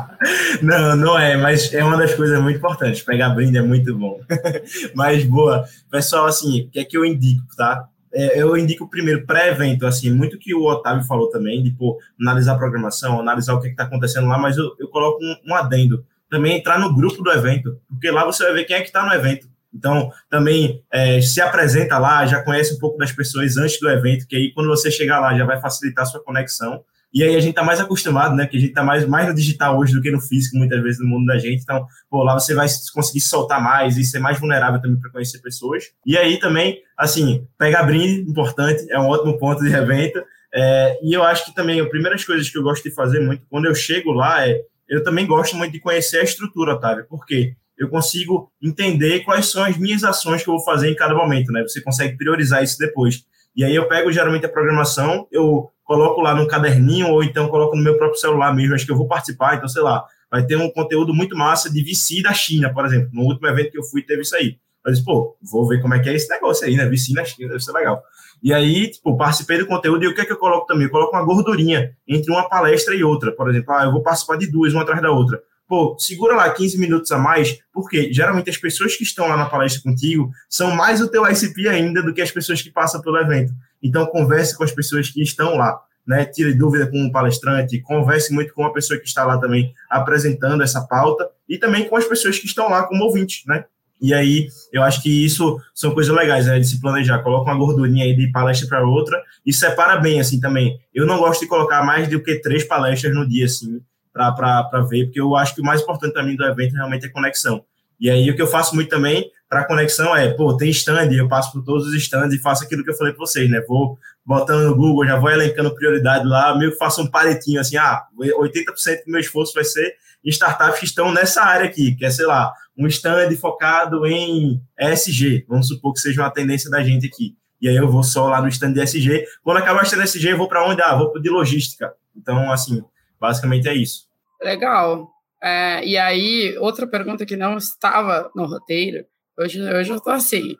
não, não é, mas é uma das coisas muito importantes. Pegar brinde é muito bom. mas, boa. Pessoal, assim, o que é que eu indico, tá? é, eu indico primeiro pré-evento, assim, muito que o Otávio falou também, de pô, analisar a programação, analisar o que está acontecendo lá, mas eu, eu coloco um, um, adendo. Também entrar no grupo do evento, porque lá você vai ver quem é que está no evento. Então, também é, se apresenta lá, já conhece um pouco das pessoas antes do evento, que aí quando você chegar lá já vai facilitar a sua conexão. E aí a gente tá mais acostumado, né? Que a gente tá mais, mais no digital hoje do que no físico, muitas vezes, no mundo da gente. Então, pô, lá você vai conseguir soltar mais e ser mais vulnerável também para conhecer pessoas. E aí também, assim, pegar brinde, importante, é um ótimo ponto de evento. É, e eu acho que também, as primeiras coisas que eu gosto de fazer muito, quando eu chego lá, é eu também gosto muito de conhecer a estrutura, Otávio. Por quê? eu consigo entender quais são as minhas ações que eu vou fazer em cada momento, né? Você consegue priorizar isso depois. E aí eu pego geralmente a programação, eu coloco lá no caderninho ou então coloco no meu próprio celular mesmo, acho que eu vou participar, então sei lá, vai ter um conteúdo muito massa de VC da China, por exemplo. No último evento que eu fui teve isso aí. Eu disse, pô, vou ver como é que é esse negócio aí, né? VC na China, deve ser legal. E aí, tipo, participei do conteúdo e o que é que eu coloco também? Eu coloco uma gordurinha entre uma palestra e outra. Por exemplo, ah, eu vou participar de duas, uma atrás da outra. Pô, segura lá 15 minutos a mais, porque geralmente as pessoas que estão lá na palestra contigo são mais o teu ICP ainda do que as pessoas que passam pelo evento. Então, converse com as pessoas que estão lá né, tire dúvida com o palestrante, converse muito com a pessoa que está lá também apresentando essa pauta e também com as pessoas que estão lá como ouvintes, né? E aí, eu acho que isso são coisas legais, né, de se planejar. Coloca uma gordurinha aí de palestra para outra e separa bem, assim, também. Eu não gosto de colocar mais do que três palestras no dia, assim, para ver, porque eu acho que o mais importante para mim do evento realmente é conexão. E aí, o que eu faço muito também para conexão é, pô, tem stand, eu passo por todos os stands e faço aquilo que eu falei para vocês, né? Vou botando no Google, já vou elencando prioridade lá, meio que faço um paletinho assim, ah, 80% do meu esforço vai ser em startups que estão nessa área aqui, que é, sei lá, um stand focado em ESG, vamos supor que seja uma tendência da gente aqui. E aí eu vou só lá no stand de ESG. Quando acabar o stand de eu vou para onde? Ah, vou de logística. Então, assim, basicamente é isso. Legal. É, e aí, outra pergunta que não estava no roteiro, hoje, hoje eu tô assim.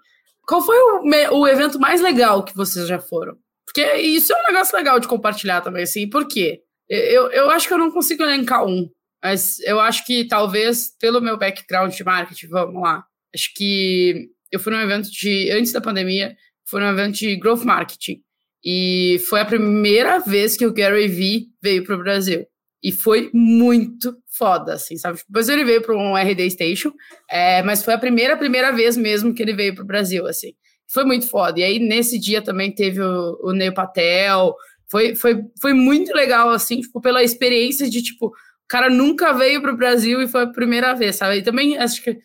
Qual foi o, o evento mais legal que vocês já foram? Porque isso é um negócio legal de compartilhar também, assim. Por quê? Eu, eu acho que eu não consigo elencar um, mas eu acho que talvez, pelo meu background de marketing, vamos lá. Acho que eu fui num evento de, antes da pandemia, fui num evento de growth marketing. E foi a primeira vez que o Gary Vee veio para o Brasil. E foi muito foda, assim, sabe? Depois ele veio para um RD Station, é, mas foi a primeira, primeira vez mesmo que ele veio para o Brasil, assim. Foi muito foda. E aí, nesse dia também teve o, o Neil Patel. Foi, foi, foi muito legal, assim, tipo, pela experiência de, tipo, o cara nunca veio para o Brasil e foi a primeira vez, sabe? E também acho que,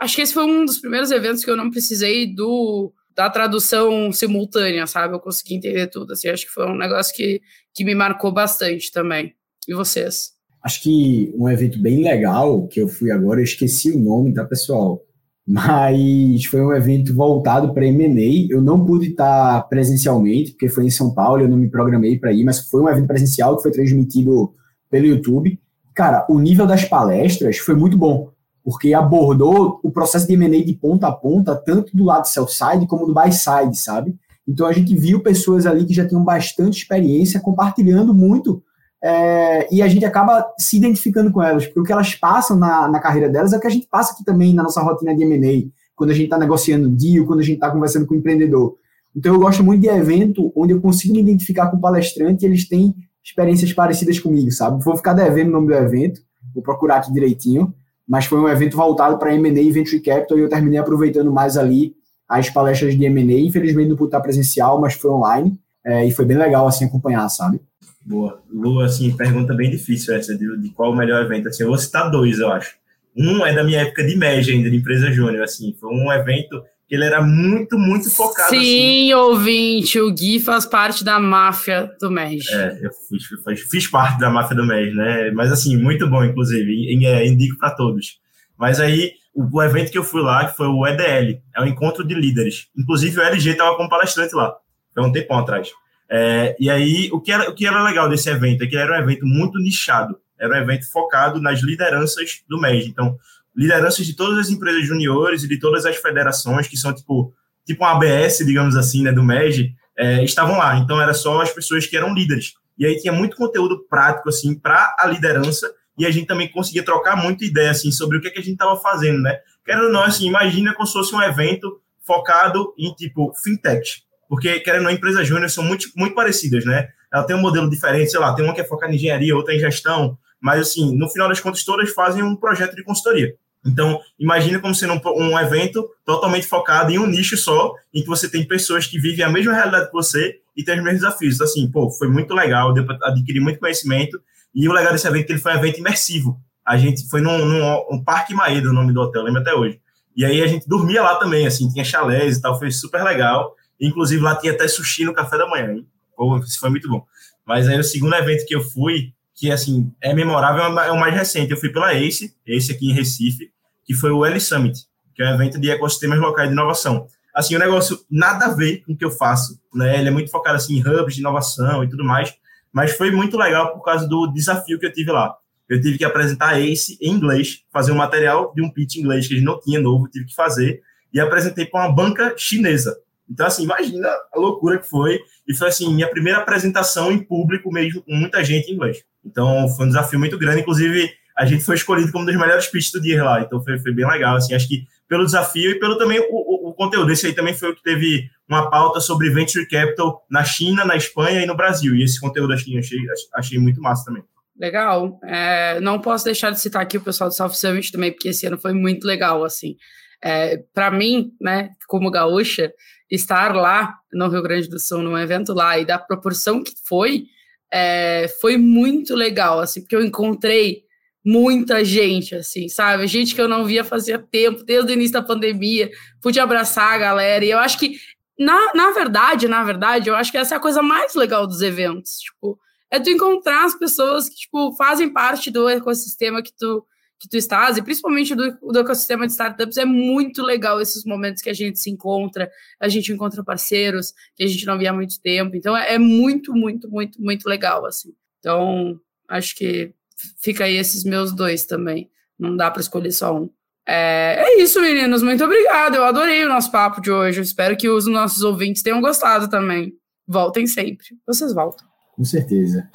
acho que esse foi um dos primeiros eventos que eu não precisei do da tradução simultânea, sabe? Eu consegui entender tudo, assim, acho que foi um negócio que, que me marcou bastante também. E vocês? Acho que um evento bem legal que eu fui agora, eu esqueci o nome, tá, pessoal? Mas foi um evento voltado para M&A. Eu não pude estar presencialmente, porque foi em São Paulo, eu não me programei para ir, mas foi um evento presencial que foi transmitido pelo YouTube. Cara, o nível das palestras foi muito bom, porque abordou o processo de M&A de ponta a ponta, tanto do lado sell side como do buy side, sabe? Então a gente viu pessoas ali que já tinham bastante experiência compartilhando muito é, e a gente acaba se identificando com elas, porque o que elas passam na, na carreira delas é o que a gente passa aqui também na nossa rotina de M&A, quando a gente está negociando deal, quando a gente está conversando com o empreendedor. Então eu gosto muito de evento onde eu consigo me identificar com o palestrante e eles têm experiências parecidas comigo, sabe? Vou ficar devendo o nome do evento, vou procurar aqui direitinho, mas foi um evento voltado para M&A e Venture Capital e eu terminei aproveitando mais ali as palestras de M&A, infelizmente não pude estar presencial, mas foi online, é, e foi bem legal, assim, acompanhar, sabe? Boa. Lu, assim, pergunta bem difícil essa, de, de qual o melhor evento. Assim, eu vou citar dois, eu acho. Um é da minha época de média ainda, de empresa júnior, assim. Foi um evento ele era muito, muito focado. Sim, assim. ouvinte, o Gui faz parte da máfia do MEG. É, eu fiz, fiz, parte da máfia do MEG, né? Mas, assim, muito bom, inclusive. É, indico para todos. Mas aí, o, o, evento que eu fui lá, que foi o EDL, é o Encontro de Líderes. Inclusive, o LG estava como palestrante lá. Foi um tempão atrás. É, e aí, o que, era, o que era legal desse evento é que era um evento muito nichado, era um evento focado nas lideranças do MES. Então, lideranças de todas as empresas juniores e de todas as federações, que são tipo, tipo um ABS, digamos assim, né, do MEG, é, estavam lá. Então, era só as pessoas que eram líderes. E aí tinha muito conteúdo prático, assim, para a liderança, e a gente também conseguia trocar muita ideia, assim, sobre o que, é que a gente estava fazendo, né? Querendo ou não, assim, imagina como se fosse um evento focado em, tipo, fintech porque, querendo ou não, empresas júnior são muito, muito parecidas, né? Ela tem um modelo diferente, sei lá, tem uma que é focada em engenharia, outra em gestão, mas, assim, no final das contas, todas fazem um projeto de consultoria. Então, imagine como sendo um, um, evento totalmente focado em um nicho só, em que você tem pessoas que vivem a mesma realidade que você e têm os mesmos desafios. Então, assim, pô, foi muito legal, deu para adquirir muito conhecimento, e o legal desse evento é que ele foi um evento imersivo. A gente foi num, num um Parque Maeda, o nome do hotel, lembro até hoje. E aí a gente dormia lá também, assim, tinha chalés e tal, foi super legal. Inclusive, lá tinha até sushi no café da manhã, hein? Pô, isso foi muito bom. Mas aí, o segundo evento que eu fui, que, assim, é memorável, é o mais recente. Eu fui pela ACE, esse aqui em Recife, que foi o L Summit, que é um evento de ecossistemas locais de inovação. Assim, o negócio nada a ver com o que eu faço, né? Ele é muito focado, assim, em hubs de inovação e tudo mais, mas foi muito legal por causa do desafio que eu tive lá. Eu tive que apresentar ACE em inglês, fazer um material de um pitch em inglês que a gente não tinha novo, tive que fazer, e apresentei para uma banca chinesa. Então, assim, imagina a loucura que foi. E foi, assim, minha primeira apresentação em público, mesmo com muita gente em inglês. Então, foi um desafio muito grande. Inclusive, a gente foi escolhido como um dos melhores pitches do dia lá. Então, foi, foi bem legal. Assim, acho que pelo desafio e pelo também o, o, o, conteúdo. Esse aí também foi o que teve uma pauta sobre Venture Capital na China, na Espanha e no Brasil. E esse conteúdo, achei, achei, achei muito massa também. Legal. É, não posso deixar de citar aqui o pessoal do South Summit também, porque esse ano foi muito legal, assim. É, para mim, né, como gaúcha, estar lá no Rio Grande do Sul, num evento lá, e da proporção que foi, é, foi muito legal, assim, porque eu encontrei muita gente, assim, sabe? Gente que eu não via fazia tempo, desde o início da pandemia, pude abraçar a galera, e eu acho que, na, na verdade, na verdade, eu acho que essa é a coisa mais legal dos eventos, tipo, é tu encontrar as pessoas que, tipo, fazem parte do ecossistema que tu que tu estás, e principalmente do, do ecossistema de startups, é muito legal esses momentos que a gente se encontra, a gente encontra parceiros que a gente não via há muito tempo. Então, é, é muito, muito, muito, muito legal, assim. Então, acho que fica aí esses meus dois também. Não dá para escolher só um. É, é, isso, meninos. Muito obrigado. Eu adorei o nosso papo de hoje. Eu espero que os nossos ouvintes tenham gostado também. Voltem sempre. Vocês voltam. Com certeza.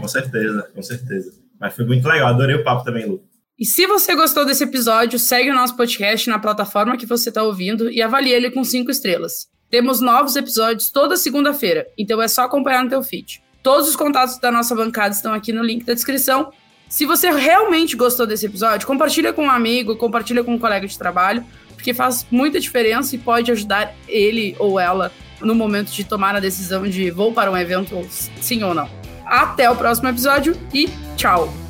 com certeza, com certeza. Mas foi muito legal. Adorei o papo também, Lu. E se você gostou desse episódio, segue o nosso podcast na plataforma que você está ouvindo e avalie ele com cinco estrelas. Temos novos episódios toda segunda-feira, então é só acompanhar no teu feed. Todos os contatos da nossa bancada estão aqui no link da descrição. Se você realmente gostou desse episódio, compartilha com um amigo, compartilha com um colega de trabalho, porque faz muita diferença e pode ajudar ele ou ela no momento de tomar a decisão de vou para um evento, sim ou não. Até o próximo episódio e tchau!